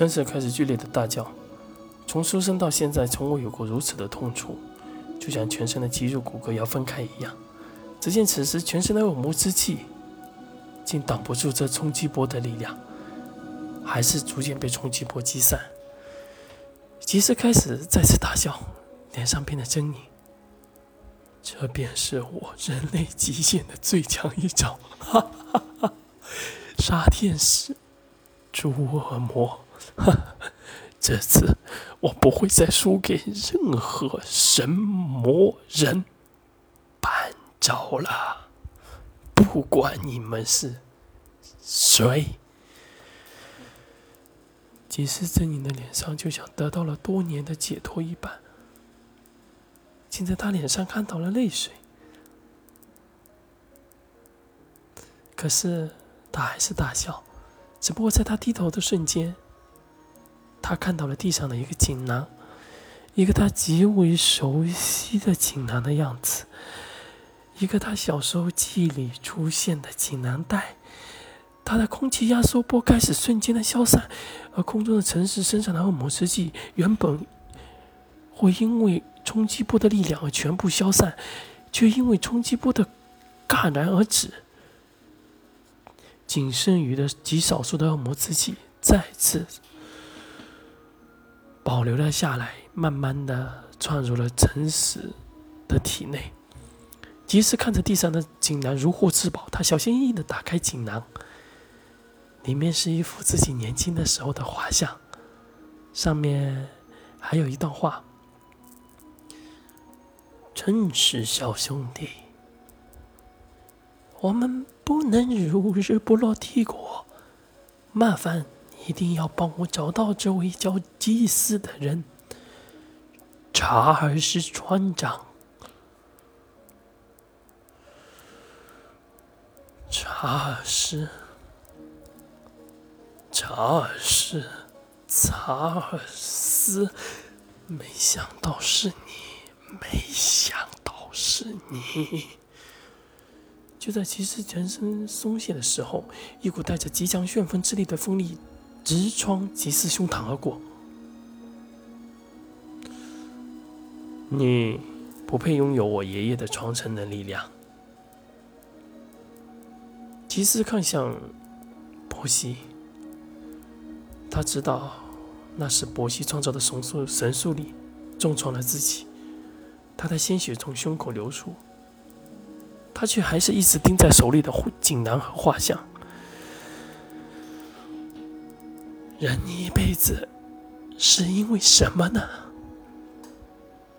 陈实开始剧烈的大叫，从出生到现在，从未有过如此的痛楚，就像全身的肌肉骨骼要分开一样。只见此时全身的恶魔之气，竟挡不住这冲击波的力量，还是逐渐被冲击波击散。吉斯开始再次大笑，脸上变得狰狞。这便是我人类极限的最强一招，哈哈哈！杀天使，猪恶魔。这次我不会再输给任何神魔人半招了，不管你们是谁。吉斯狰狞的脸上就像得到了多年的解脱一般，竟在他脸上看到了泪水。可是他还是大笑。只不过在他低头的瞬间，他看到了地上的一个锦囊，一个他极为熟悉的锦囊的样子，一个他小时候记忆里出现的锦囊袋。他的空气压缩波开始瞬间的消散，而空中的城市身上的恶魔之气原本会因为冲击波的力量而全部消散，却因为冲击波的戛然而止。仅剩余的极少数的恶魔之气再次保留了下来，慢慢的窜入了诚实的体内。吉斯看着地上的锦囊，如获至宝，他小心翼翼的打开锦囊，里面是一幅自己年轻的时候的画像，上面还有一段话：“真是小兄弟。”我们不能如日不落帝国，麻烦一定要帮我找到这位叫祭司的人。查尔斯船长，查尔斯，查尔斯，查尔斯，没想到是你，没想到是你。就在骑士全身松懈的时候，一股带着极强旋风之力的风力直穿吉斯胸膛而过。你不配拥有我爷爷的传承的力量。吉斯看向伯西，他知道那是伯西创造的神术神术力重创了自己，他的鲜血从胸口流出。他却还是一直盯在手里的锦囊和画像。人一辈子是因为什么呢？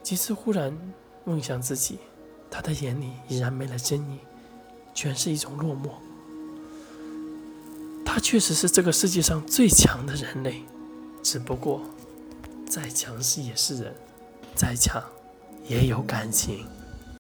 吉斯忽然问向自己，他的眼里已然没了狰狞，全是一种落寞。他确实是这个世界上最强的人类，只不过再强势也是人，再强也有感情。